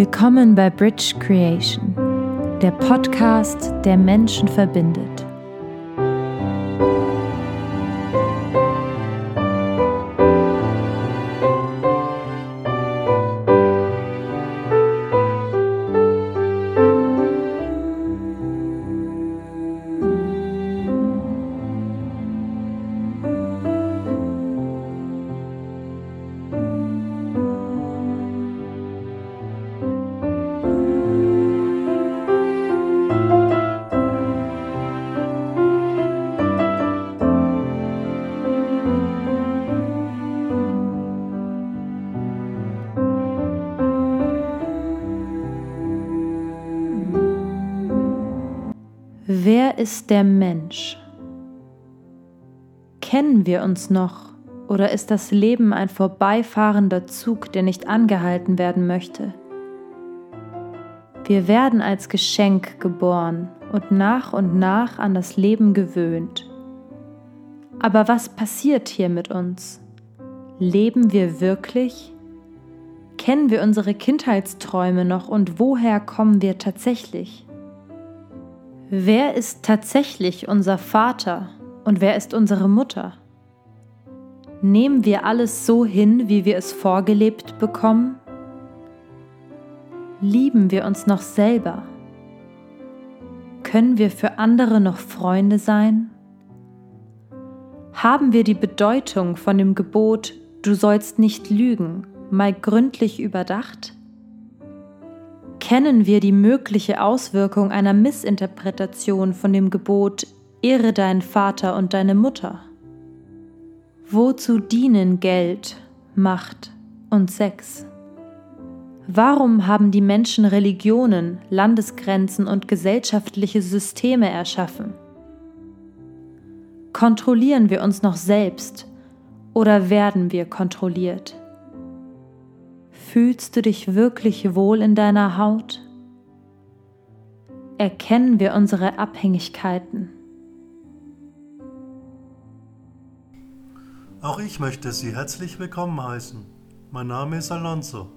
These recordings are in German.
Willkommen bei Bridge Creation, der Podcast, der Menschen verbindet. Ist der Mensch? Kennen wir uns noch oder ist das Leben ein vorbeifahrender Zug, der nicht angehalten werden möchte? Wir werden als Geschenk geboren und nach und nach an das Leben gewöhnt. Aber was passiert hier mit uns? Leben wir wirklich? Kennen wir unsere Kindheitsträume noch und woher kommen wir tatsächlich? Wer ist tatsächlich unser Vater und wer ist unsere Mutter? Nehmen wir alles so hin, wie wir es vorgelebt bekommen? Lieben wir uns noch selber? Können wir für andere noch Freunde sein? Haben wir die Bedeutung von dem Gebot Du sollst nicht lügen mal gründlich überdacht? Kennen wir die mögliche Auswirkung einer Missinterpretation von dem Gebot Ehre deinen Vater und deine Mutter? Wozu dienen Geld, Macht und Sex? Warum haben die Menschen Religionen, Landesgrenzen und gesellschaftliche Systeme erschaffen? Kontrollieren wir uns noch selbst oder werden wir kontrolliert? Fühlst du dich wirklich wohl in deiner Haut? Erkennen wir unsere Abhängigkeiten? Auch ich möchte Sie herzlich willkommen heißen. Mein Name ist Alonso.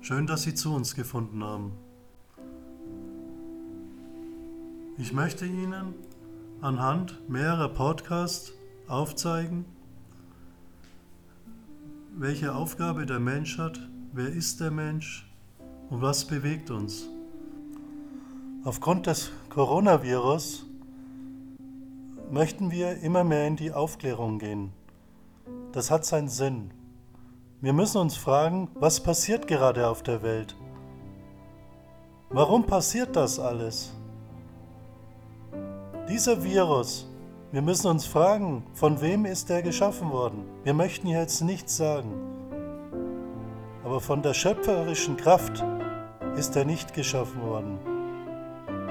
Schön, dass Sie zu uns gefunden haben. Ich möchte Ihnen anhand mehrerer Podcasts aufzeigen, welche Aufgabe der Mensch hat, wer ist der Mensch und was bewegt uns. Aufgrund des Coronavirus möchten wir immer mehr in die Aufklärung gehen. Das hat seinen Sinn. Wir müssen uns fragen, was passiert gerade auf der Welt? Warum passiert das alles? Dieser Virus wir müssen uns fragen, von wem ist er geschaffen worden? Wir möchten jetzt nichts sagen. Aber von der schöpferischen Kraft ist er nicht geschaffen worden.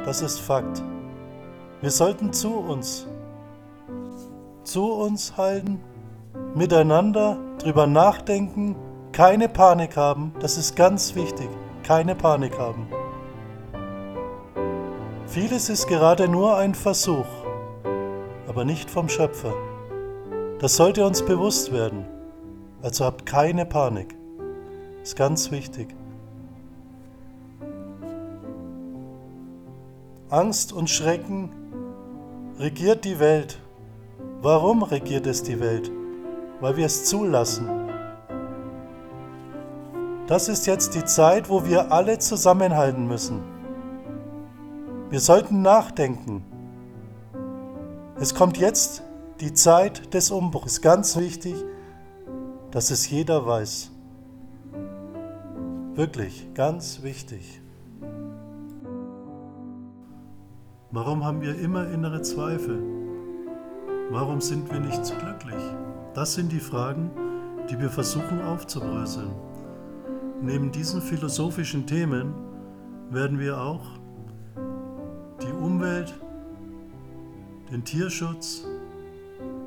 Das ist Fakt. Wir sollten zu uns, zu uns halten, miteinander drüber nachdenken, keine Panik haben, das ist ganz wichtig, keine Panik haben. Vieles ist gerade nur ein Versuch aber nicht vom Schöpfer. Das sollte uns bewusst werden. Also habt keine Panik. Ist ganz wichtig. Angst und Schrecken regiert die Welt. Warum regiert es die Welt? Weil wir es zulassen. Das ist jetzt die Zeit, wo wir alle zusammenhalten müssen. Wir sollten nachdenken. Es kommt jetzt die Zeit des Umbruchs. Ganz wichtig, dass es jeder weiß. Wirklich, ganz wichtig. Warum haben wir immer innere Zweifel? Warum sind wir nicht glücklich? Das sind die Fragen, die wir versuchen aufzubröseln. Neben diesen philosophischen Themen werden wir auch die Umwelt, den Tierschutz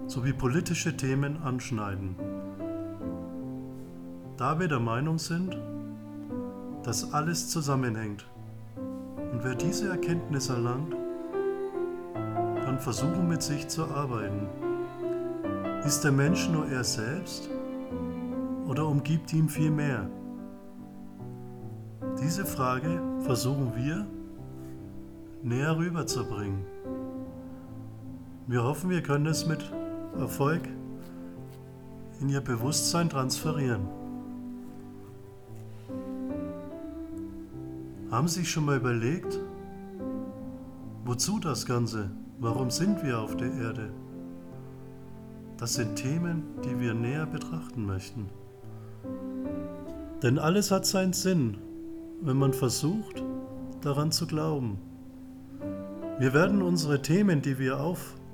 sowie politische Themen anschneiden. Da wir der Meinung sind, dass alles zusammenhängt und wer diese Erkenntnis erlangt, kann versuchen mit sich zu arbeiten. Ist der Mensch nur er selbst oder umgibt ihm viel mehr? Diese Frage versuchen wir näher rüberzubringen. Wir hoffen, wir können es mit Erfolg in ihr Bewusstsein transferieren. Haben Sie sich schon mal überlegt, wozu das Ganze? Warum sind wir auf der Erde? Das sind Themen, die wir näher betrachten möchten. Denn alles hat seinen Sinn, wenn man versucht, daran zu glauben. Wir werden unsere Themen, die wir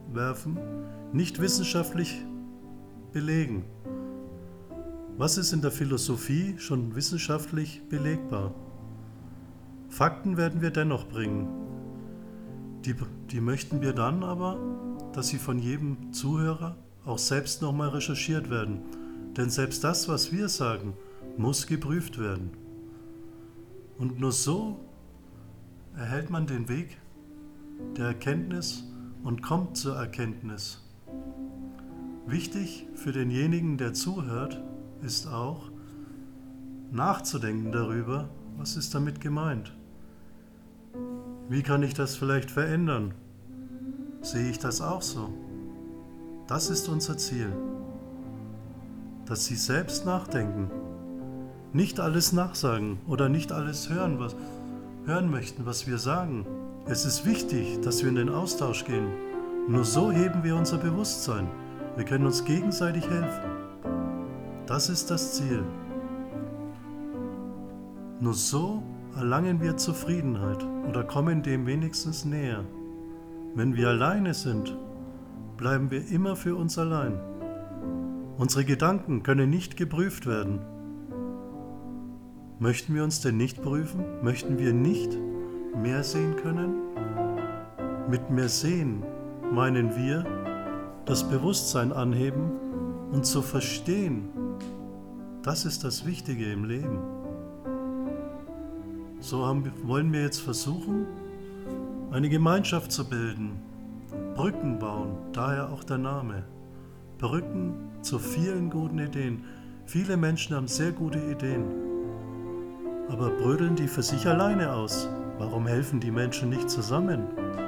aufwerfen, nicht wissenschaftlich belegen. Was ist in der Philosophie schon wissenschaftlich belegbar? Fakten werden wir dennoch bringen. Die, die möchten wir dann aber, dass sie von jedem Zuhörer auch selbst nochmal recherchiert werden. Denn selbst das, was wir sagen, muss geprüft werden. Und nur so erhält man den Weg der Erkenntnis und kommt zur Erkenntnis. Wichtig für denjenigen, der zuhört, ist auch nachzudenken darüber, was ist damit gemeint. Wie kann ich das vielleicht verändern? Sehe ich das auch so? Das ist unser Ziel. Dass Sie selbst nachdenken, nicht alles nachsagen oder nicht alles hören, was hören möchten, was wir sagen. Es ist wichtig, dass wir in den Austausch gehen. Nur so heben wir unser Bewusstsein. Wir können uns gegenseitig helfen. Das ist das Ziel. Nur so erlangen wir Zufriedenheit oder kommen dem wenigstens näher. Wenn wir alleine sind, bleiben wir immer für uns allein. Unsere Gedanken können nicht geprüft werden. Möchten wir uns denn nicht prüfen? Möchten wir nicht mehr sehen können? Mit mehr sehen meinen wir das Bewusstsein anheben und zu verstehen. Das ist das Wichtige im Leben. So haben, wollen wir jetzt versuchen, eine Gemeinschaft zu bilden, Brücken bauen, daher auch der Name. Brücken zu vielen guten Ideen. Viele Menschen haben sehr gute Ideen, aber brödeln die für sich alleine aus. Warum helfen die Menschen nicht zusammen?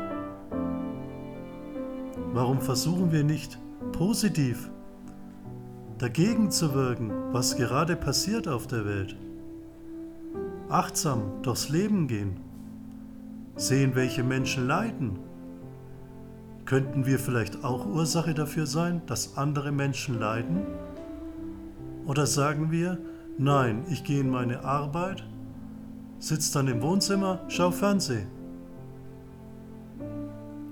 Warum versuchen wir nicht positiv dagegen zu wirken, was gerade passiert auf der Welt? Achtsam durchs Leben gehen, sehen, welche Menschen leiden Könnten wir vielleicht auch Ursache dafür sein, dass andere Menschen leiden? Oder sagen wir, nein, ich gehe in meine Arbeit, sitze dann im Wohnzimmer, schau Fernsehen.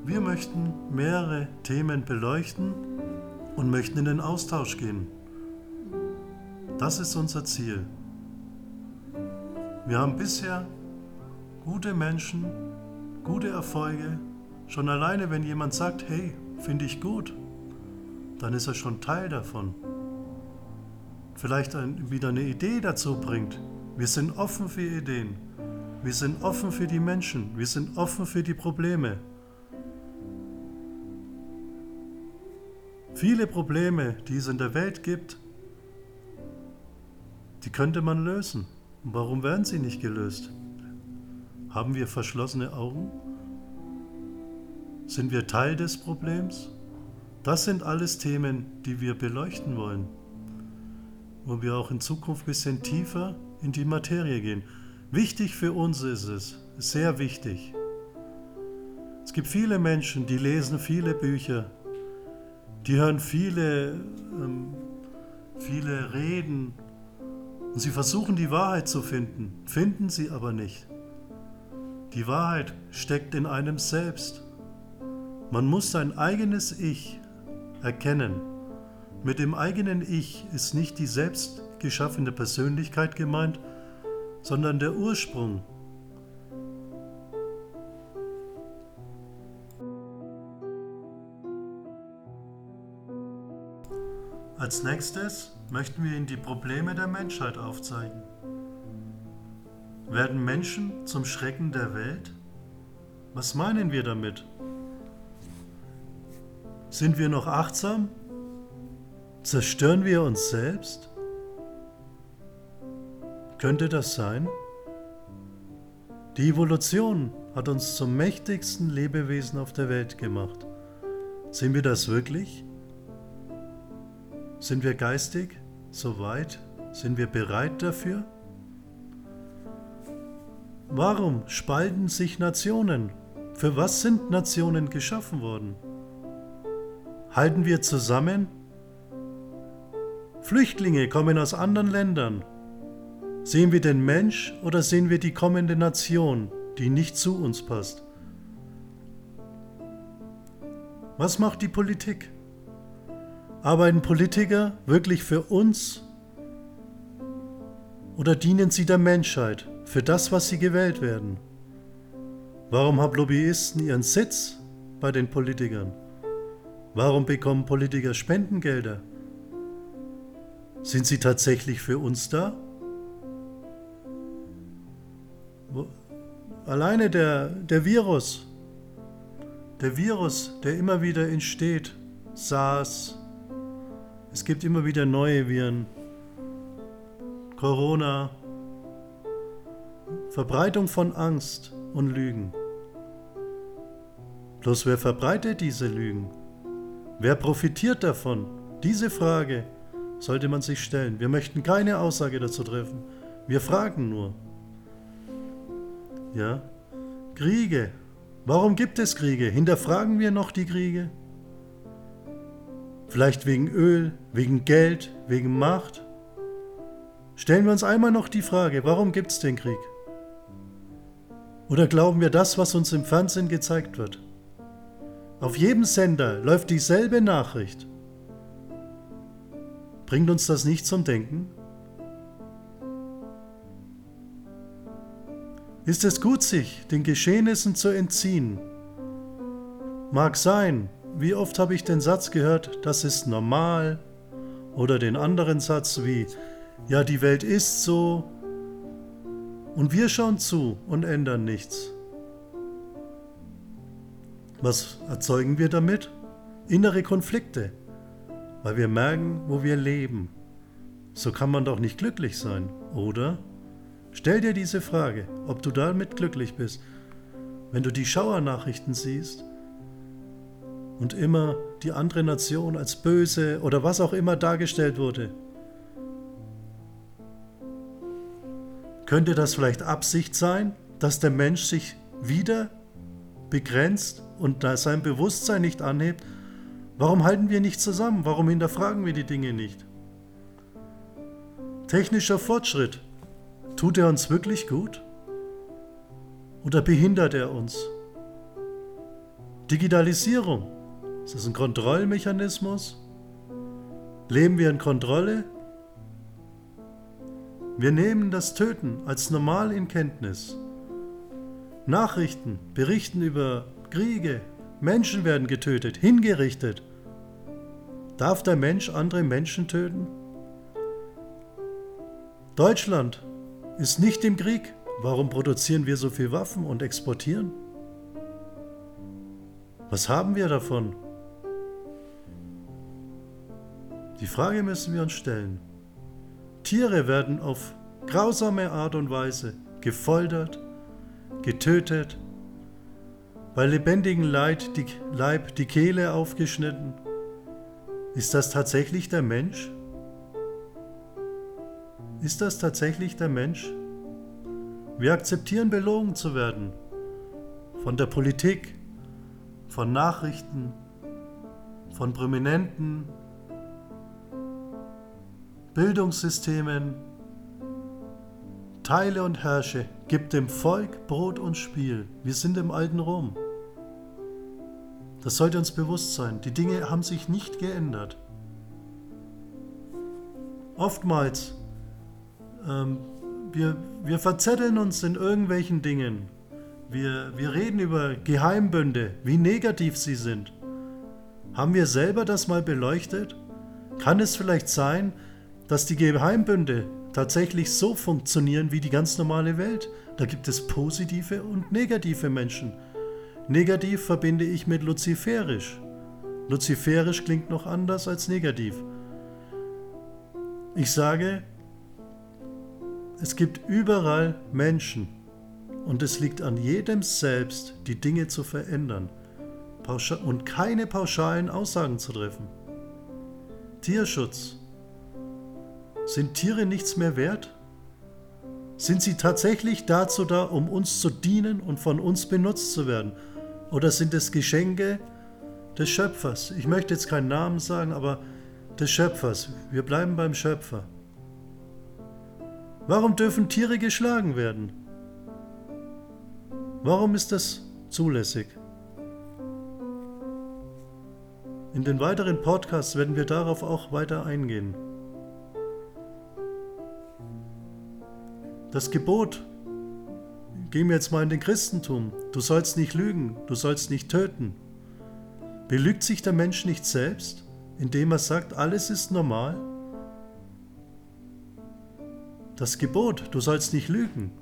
Wir möchten mehrere Themen beleuchten und möchten in den Austausch gehen. Das ist unser Ziel. Wir haben bisher gute Menschen, gute Erfolge Schon alleine, wenn jemand sagt, hey, finde ich gut, dann ist er schon Teil davon. Vielleicht ein, wieder eine Idee dazu bringt. Wir sind offen für Ideen. Wir sind offen für die Menschen. Wir sind offen für die Probleme. Viele Probleme, die es in der Welt gibt, die könnte man lösen. warum werden sie nicht gelöst? Haben wir verschlossene Augen? Sind wir Teil des Problems? Das sind alles Themen, die wir beleuchten wollen, wo wir auch in Zukunft ein bisschen tiefer in die Materie gehen. Wichtig für uns ist es, sehr wichtig. Es gibt viele Menschen, die lesen viele Bücher, die hören viele, ähm, viele Reden und sie versuchen die Wahrheit zu finden, finden sie aber nicht. Die Wahrheit steckt in einem selbst. Man muss sein eigenes Ich erkennen. Mit dem eigenen Ich ist nicht die selbst geschaffene Persönlichkeit gemeint, sondern der Ursprung. Als nächstes möchten wir Ihnen die Probleme der Menschheit aufzeigen. Werden Menschen zum Schrecken der Welt? Was meinen wir damit? Sind wir noch achtsam? Zerstören wir uns selbst? Könnte das sein? Die Evolution hat uns zum mächtigsten Lebewesen auf der Welt gemacht. Sind wir das wirklich? Sind wir geistig so weit? Sind wir bereit dafür? Warum spalten sich Nationen? Für was sind Nationen geschaffen worden? Halten wir zusammen? Flüchtlinge kommen aus anderen Ländern. Sehen wir den Mensch oder sehen wir die kommende Nation, die nicht zu uns passt? Was macht die Politik? Arbeiten Politiker wirklich für uns oder dienen sie der Menschheit für das, was sie gewählt werden? Warum haben Lobbyisten ihren Sitz bei den Politikern? Warum bekommen Politiker Spendengelder? Sind sie tatsächlich für uns da? Alleine der, der Virus, der Virus, der immer wieder entsteht, SARS, es gibt immer wieder neue Viren, Corona, Verbreitung von Angst und Lügen. Bloß wer verbreitet diese Lügen? Wer profitiert davon? Diese Frage sollte man sich stellen. Wir möchten keine Aussage dazu treffen. Wir fragen nur. Ja? Kriege. Warum gibt es Kriege? Hinterfragen wir noch die Kriege? Vielleicht wegen Öl, wegen Geld, wegen Macht? Stellen wir uns einmal noch die Frage, warum gibt es den Krieg? Oder glauben wir das, was uns im Fernsehen gezeigt wird? Auf jedem Sender läuft dieselbe Nachricht. Bringt uns das nicht zum Denken? Ist es gut, sich den Geschehnissen zu entziehen? Mag sein, wie oft habe ich den Satz gehört, das ist normal, oder den anderen Satz wie, ja, die Welt ist so, und wir schauen zu und ändern nichts. Was erzeugen wir damit? Innere Konflikte, weil wir merken, wo wir leben. So kann man doch nicht glücklich sein, oder? Stell dir diese Frage, ob du damit glücklich bist, wenn du die Schauernachrichten siehst und immer die andere Nation als böse oder was auch immer dargestellt wurde. Könnte das vielleicht Absicht sein, dass der Mensch sich wieder begrenzt und da sein Bewusstsein nicht anhebt? Warum halten wir nicht zusammen? Warum hinterfragen wir die Dinge nicht? Technischer Fortschritt Tut er uns wirklich gut? Oder behindert er uns? Digitalisierung, ist das ein Kontrollmechanismus? Leben wir in Kontrolle? Wir nehmen das Töten als normal in Kenntnis. Nachrichten berichten über Kriege, Menschen werden getötet, hingerichtet. Darf der Mensch andere Menschen töten? Deutschland ist nicht im Krieg. Warum produzieren wir so viel Waffen und exportieren? Was haben wir davon? Die Frage müssen wir uns stellen. Tiere werden auf grausame Art und Weise gefoltert, getötet, bei lebendigem Leid die, Leib die Kehle aufgeschnitten. Ist das tatsächlich der Mensch? Ist das tatsächlich der Mensch? Wir akzeptieren belogen zu werden. Von der Politik, von Nachrichten, von Prominenten, Bildungssystemen. Teile und herrsche, gib dem Volk Brot und Spiel. Wir sind im alten Rom. Das sollte uns bewusst sein. Die Dinge haben sich nicht geändert. Oftmals ähm, wir, wir verzetteln uns in irgendwelchen Dingen. Wir, wir reden über Geheimbünde, wie negativ sie sind. Haben wir selber das mal beleuchtet? Kann es vielleicht sein, dass die Geheimbünde tatsächlich so funktionieren wie die ganz normale Welt? Da gibt es positive und negative Menschen. Negativ verbinde ich mit luziferisch. Luziferisch klingt noch anders als negativ. Ich sage, es gibt überall Menschen, Und es liegt an jedem selbst, die Dinge zu verändern und keine pauschalen Aussagen zu treffen. Tierschutz. Sind Tiere nichts mehr wert? Sind sie tatsächlich dazu da, um uns zu dienen und von uns benutzt zu werden? Oder sind es Geschenke des Schöpfers? Ich möchte jetzt keinen Namen sagen, aber des Schöpfers. Wir bleiben beim Schöpfer. Warum dürfen Tiere geschlagen werden? Warum ist das zulässig? In den weiteren Podcasts werden wir darauf auch weiter eingehen. Das Gebot, gehen wir jetzt mal in den Christentum, du sollst nicht lügen, du sollst nicht töten. Belügt sich der Mensch nicht selbst, indem er sagt, alles ist normal? Das Gebot, du sollst nicht lügen,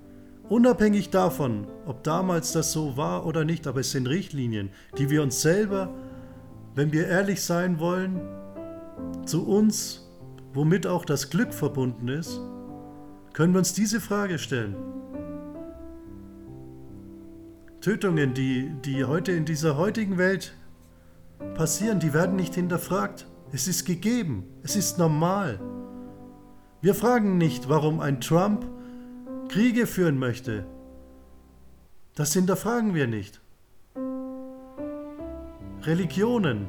unabhängig davon, ob damals das so war oder nicht, aber es sind Richtlinien, die wir uns selber, wenn wir ehrlich sein wollen, zu uns, womit auch das Glück verbunden ist, können wir uns diese Frage stellen. Tötungen, die, die heute in dieser heutigen Welt passieren, die werden nicht hinterfragt. Es ist gegeben, es ist normal. Wir fragen nicht, warum ein Trump Kriege führen möchte. Das hinterfragen wir nicht. Religionen.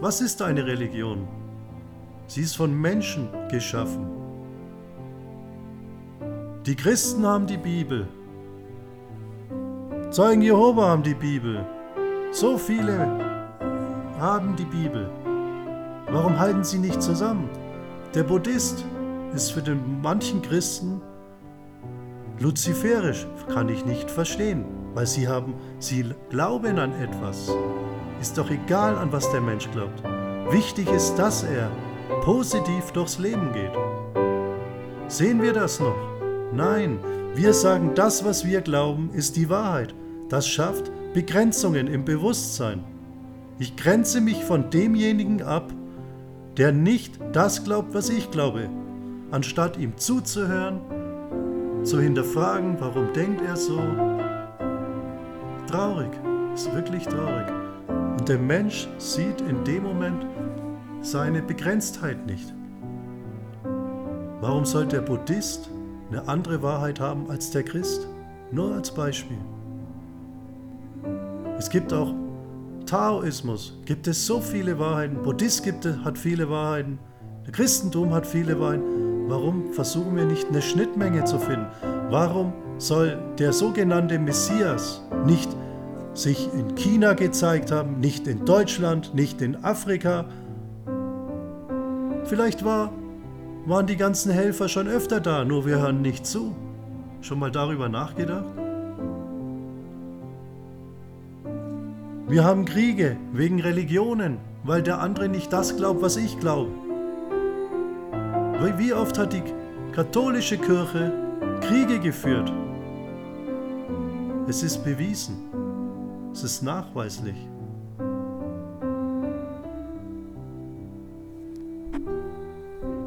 Was ist eine Religion? Sie ist von Menschen geschaffen. Die Christen haben die Bibel. Zeugen Jehova haben die Bibel. So viele haben die Bibel. Warum halten sie nicht zusammen? Der Buddhist ist für den manchen Christen luziferisch, kann ich nicht verstehen, weil sie haben, sie glauben an etwas. Ist doch egal, an was der Mensch glaubt. Wichtig ist, dass er positiv durchs Leben geht. Sehen wir das noch? Nein, wir sagen, das, was wir glauben, ist die Wahrheit. Das schafft Begrenzungen im Bewusstsein. Ich grenze mich von demjenigen ab, der nicht das glaubt, was ich glaube. Anstatt ihm zuzuhören, zu hinterfragen, warum denkt er so. Traurig, ist wirklich traurig. Und der Mensch sieht in dem Moment seine Begrenztheit nicht. Warum soll der Buddhist eine andere Wahrheit haben als der Christ. Nur als Beispiel. Es gibt auch Taoismus, gibt es so viele Wahrheiten. Buddhist gibt es, hat viele Wahrheiten. Der Christentum hat viele Wahrheiten. Warum versuchen wir nicht eine Schnittmenge zu finden? Warum soll der sogenannte Messias nicht sich in China gezeigt haben, nicht in Deutschland, nicht in Afrika? Vielleicht war waren die ganzen Helfer schon öfter da, nur wir hören nicht zu. Schon mal darüber nachgedacht? Wir haben Kriege wegen Religionen, weil der andere nicht das glaubt, was ich glaube. Wie oft hat die katholische Kirche Kriege geführt? Es ist bewiesen. Es ist nachweislich.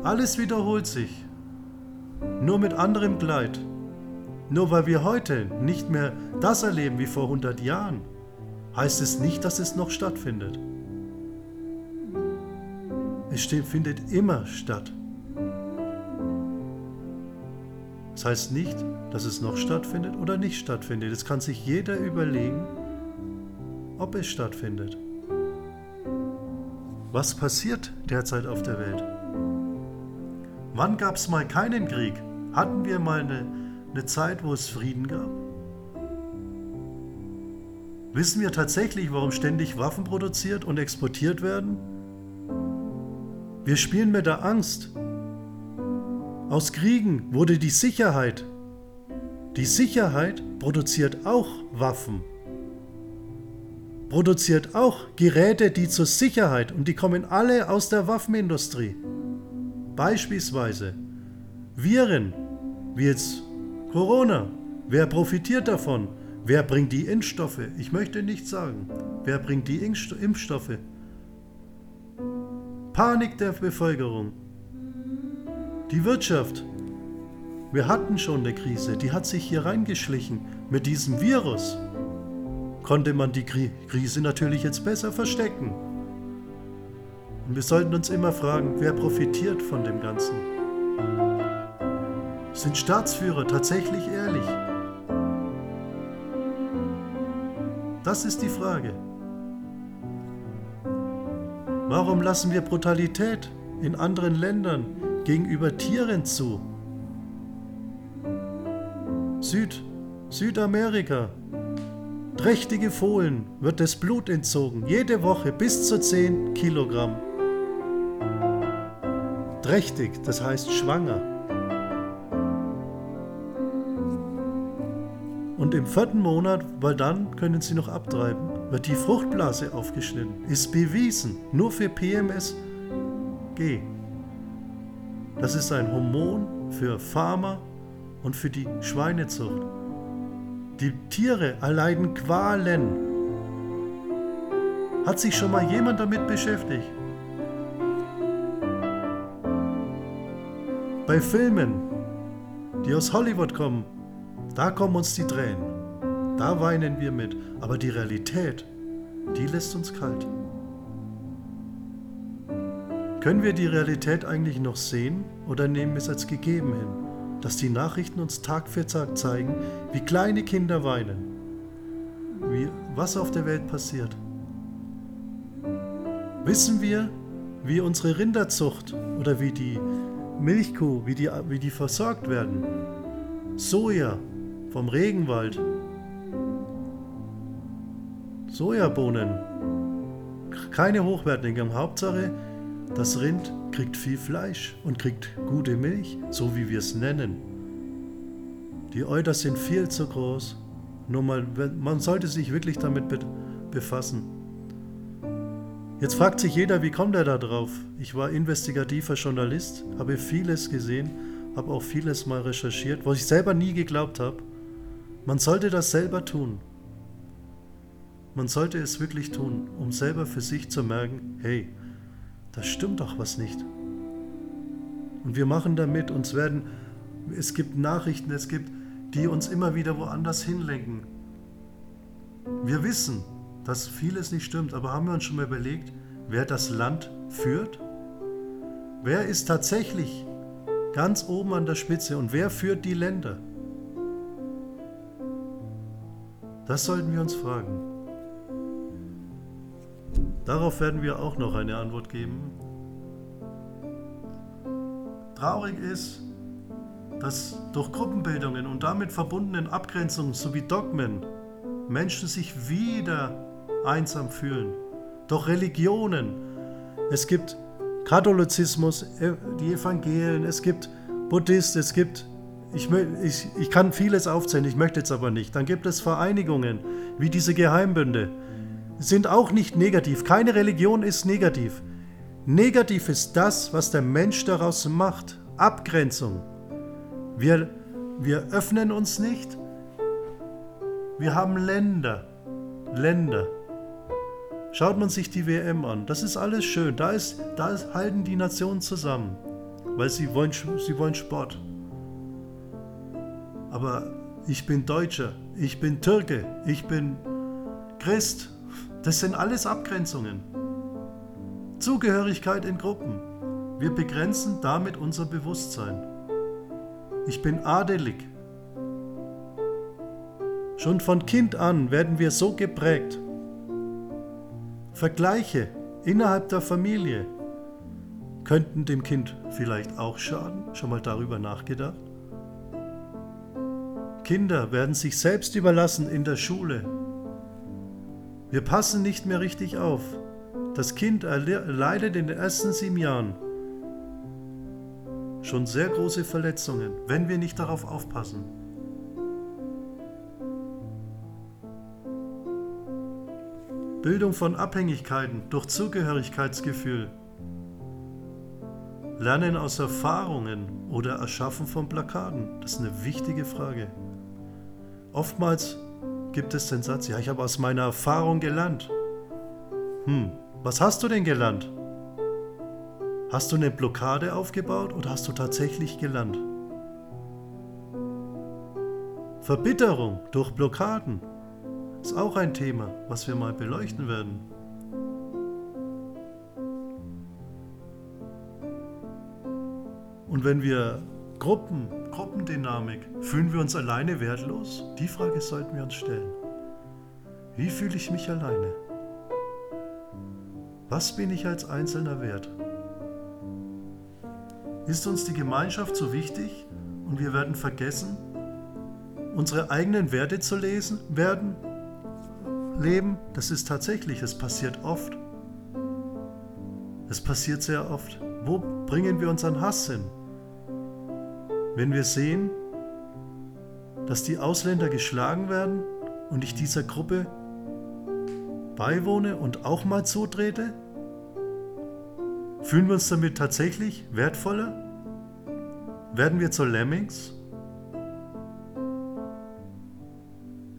Alles wiederholt sich, nur mit anderem Kleid. Nur weil wir heute nicht mehr das erleben wie vor 100 Jahren, heißt es nicht, dass es noch stattfindet. Es findet immer statt. Das heißt nicht, dass es noch stattfindet oder nicht stattfindet. Es kann sich jeder überlegen, ob es stattfindet. Was passiert derzeit auf der Welt? Wann gab es mal keinen Krieg? Hatten wir mal eine, eine Zeit, wo es Frieden gab? Wissen wir tatsächlich, warum ständig Waffen produziert und exportiert werden? Wir spielen mit der Angst. Aus Kriegen wurde die Sicherheit. Die Sicherheit produziert auch Waffen. Produziert auch Geräte, die zur Sicherheit und die kommen alle aus der Waffenindustrie. Beispielsweise Viren, wie jetzt Corona. Wer profitiert davon? Wer bringt die Impfstoffe? Ich möchte nicht sagen. Wer bringt die Impfstoffe? Panik der Bevölkerung. Die Wirtschaft. Wir hatten schon eine Krise, die hat sich hier reingeschlichen. Mit diesem Virus konnte man die Krise natürlich jetzt besser verstecken. Und wir sollten uns immer fragen, wer profitiert von dem Ganzen? Sind Staatsführer tatsächlich ehrlich? Das ist die Frage. Warum lassen wir Brutalität in anderen Ländern gegenüber Tieren zu? Süd, Südamerika. Trächtige Fohlen wird das Blut entzogen, jede Woche bis zu 10 Kilogramm. Trächtig, das heißt schwanger. Und im vierten Monat, weil dann können sie noch abtreiben, wird die Fruchtblase aufgeschnitten. Ist bewiesen, nur für PMS G. Das ist ein Hormon für Pharma und für die Schweinezucht. Die Tiere erleiden Qualen. Hat sich schon mal jemand damit beschäftigt? Bei Filmen, die aus Hollywood kommen, da kommen uns die Tränen. Da weinen wir mit. Aber die Realität, die lässt uns kalt. Können wir die Realität eigentlich noch sehen oder nehmen wir es als gegeben hin, dass die Nachrichten uns Tag für Tag zeigen, wie kleine Kinder weinen, wie, was auf der Welt passiert? Wissen wir, wie unsere Rinderzucht oder wie die Milchkuh, wie die, wie die versorgt werden? Soja, vom Regenwald. Sojabohnen. Keine hochwertigen. Hauptsache, das Rind kriegt viel Fleisch und kriegt gute Milch, so wie wir es nennen. Die Euter sind viel zu groß. Nur mal, man sollte sich wirklich damit befassen. Jetzt fragt sich jeder, wie kommt er da drauf? Ich war investigativer Journalist, habe vieles gesehen, habe auch vieles mal recherchiert, was ich selber nie geglaubt habe. Man sollte das selber tun. Man sollte es wirklich tun, um selber für sich zu merken, hey, da stimmt doch was nicht. Und wir machen damit, uns werden, es gibt Nachrichten, es gibt, die uns immer wieder woanders hinlenken. Wir wissen, dass vieles nicht stimmt, aber haben wir uns schon mal überlegt, wer das Land führt? Wer ist tatsächlich ganz oben an der Spitze und wer führt die Länder? Das sollten wir uns fragen. Darauf werden wir auch noch eine Antwort geben. Traurig ist, dass durch Gruppenbildungen und damit verbundenen Abgrenzungen sowie Dogmen Menschen sich wieder einsam fühlen. Doch Religionen, es gibt Katholizismus, äh, die Evangelien, es gibt Buddhisten, es gibt ich, ich, ich kann vieles aufzählen, ich möchte jetzt aber nicht. Dann gibt es Vereinigungen wie diese Geheimbünde. Sind auch nicht negativ. Keine Religion ist negativ. Negativ ist das, was der Mensch daraus macht. Abgrenzung. Wir, wir öffnen uns nicht. Wir haben Länder. Länder. Schaut man sich die WM an, das ist alles schön. Da, ist, da ist, halten die Nationen zusammen, weil sie wollen, sie wollen Sport aber ich bin Deutscher, ich bin Türke, ich bin Christ. Das sind alles Abgrenzungen. Zugehörigkeit in Gruppen. Wir begrenzen damit unser Bewusstsein. Ich bin adelig. Schon von Kind an werden wir so geprägt. Vergleiche innerhalb der Familie könnten dem Kind vielleicht auch schaden. Schon mal darüber nachgedacht? Kinder werden sich selbst überlassen in der Schule. Wir passen nicht mehr richtig auf. Das Kind erleidet in den ersten sieben Jahren schon sehr große Verletzungen, wenn wir nicht darauf aufpassen. Bildung von Abhängigkeiten durch Zugehörigkeitsgefühl. Lernen aus Erfahrungen oder Erschaffen von Plakaten. Das ist eine wichtige Frage. Oftmals gibt es den Satz, ja, ich habe aus meiner Erfahrung gelernt. Hm, was hast du denn gelernt? Hast du eine Blockade aufgebaut oder hast du tatsächlich gelernt? Verbitterung durch Blockaden ist auch ein Thema, was wir mal beleuchten werden. Und wenn wir Gruppen, Gruppendynamik, fühlen wir uns alleine wertlos? Die Frage sollten wir uns stellen. Wie fühle ich mich alleine? Was bin ich als Einzelner wert? Ist uns die Gemeinschaft so wichtig und wir werden vergessen, unsere eigenen Werte zu lesen werden? Leben, das ist tatsächlich, es passiert oft. Es passiert sehr oft. Wo bringen wir unseren Hass hin? Wenn wir sehen, dass die Ausländer geschlagen werden und ich dieser Gruppe beiwohne und auch mal zutrete? Fühlen wir uns damit tatsächlich wertvoller? Werden wir zu Lemmings?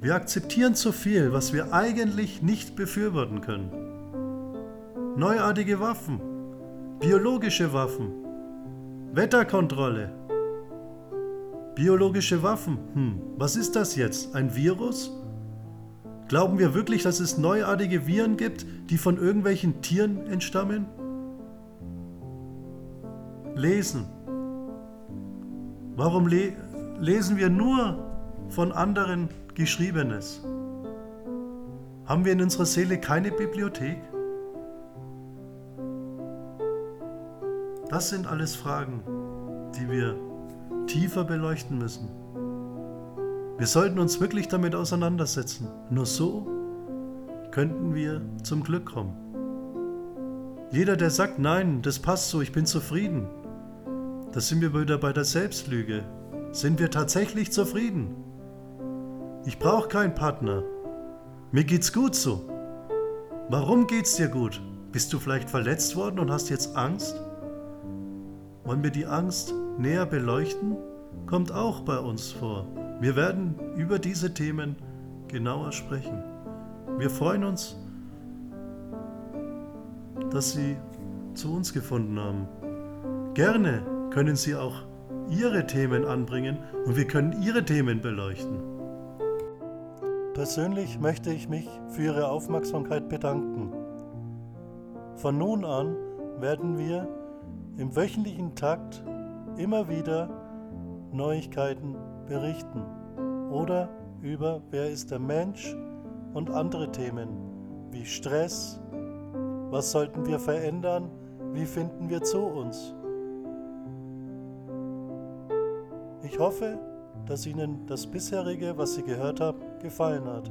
Wir akzeptieren zu viel, was wir eigentlich nicht befürworten können. Neuartige Waffen, biologische Waffen, Wetterkontrolle, biologische Waffen. Hm, was ist das jetzt? Ein Virus? Glauben wir wirklich, dass es neuartige Viren gibt, die von irgendwelchen Tieren entstammen? Lesen. Warum le lesen wir nur von anderen Geschriebenes? Haben wir in unserer Seele keine Bibliothek? Das sind alles Fragen, die wir tiefer beleuchten müssen. Wir sollten uns wirklich damit auseinandersetzen. Nur so könnten wir zum Glück kommen. Jeder, der sagt, nein, das passt so, ich bin zufrieden, da sind wir wieder bei der Selbstlüge. Sind wir tatsächlich zufrieden? Ich brauche keinen Partner. Mir geht's gut so. Warum geht's dir gut? Bist du vielleicht verletzt worden und hast jetzt Angst? Wollen wir die Angst näher beleuchten? Kommt auch bei uns vor. Wir werden über diese Themen genauer sprechen. Wir freuen uns, dass Sie zu uns gefunden haben. Gerne können Sie auch Ihre Themen anbringen und wir können Ihre Themen beleuchten. Persönlich möchte ich mich für Ihre Aufmerksamkeit bedanken. Von nun an werden wir im wöchentlichen Takt immer wieder Neuigkeiten berichten oder über wer ist der Mensch und andere Themen wie Stress, was sollten wir verändern, wie finden wir zu uns. Ich hoffe, dass Ihnen das bisherige, was Sie gehört haben, gefallen hat.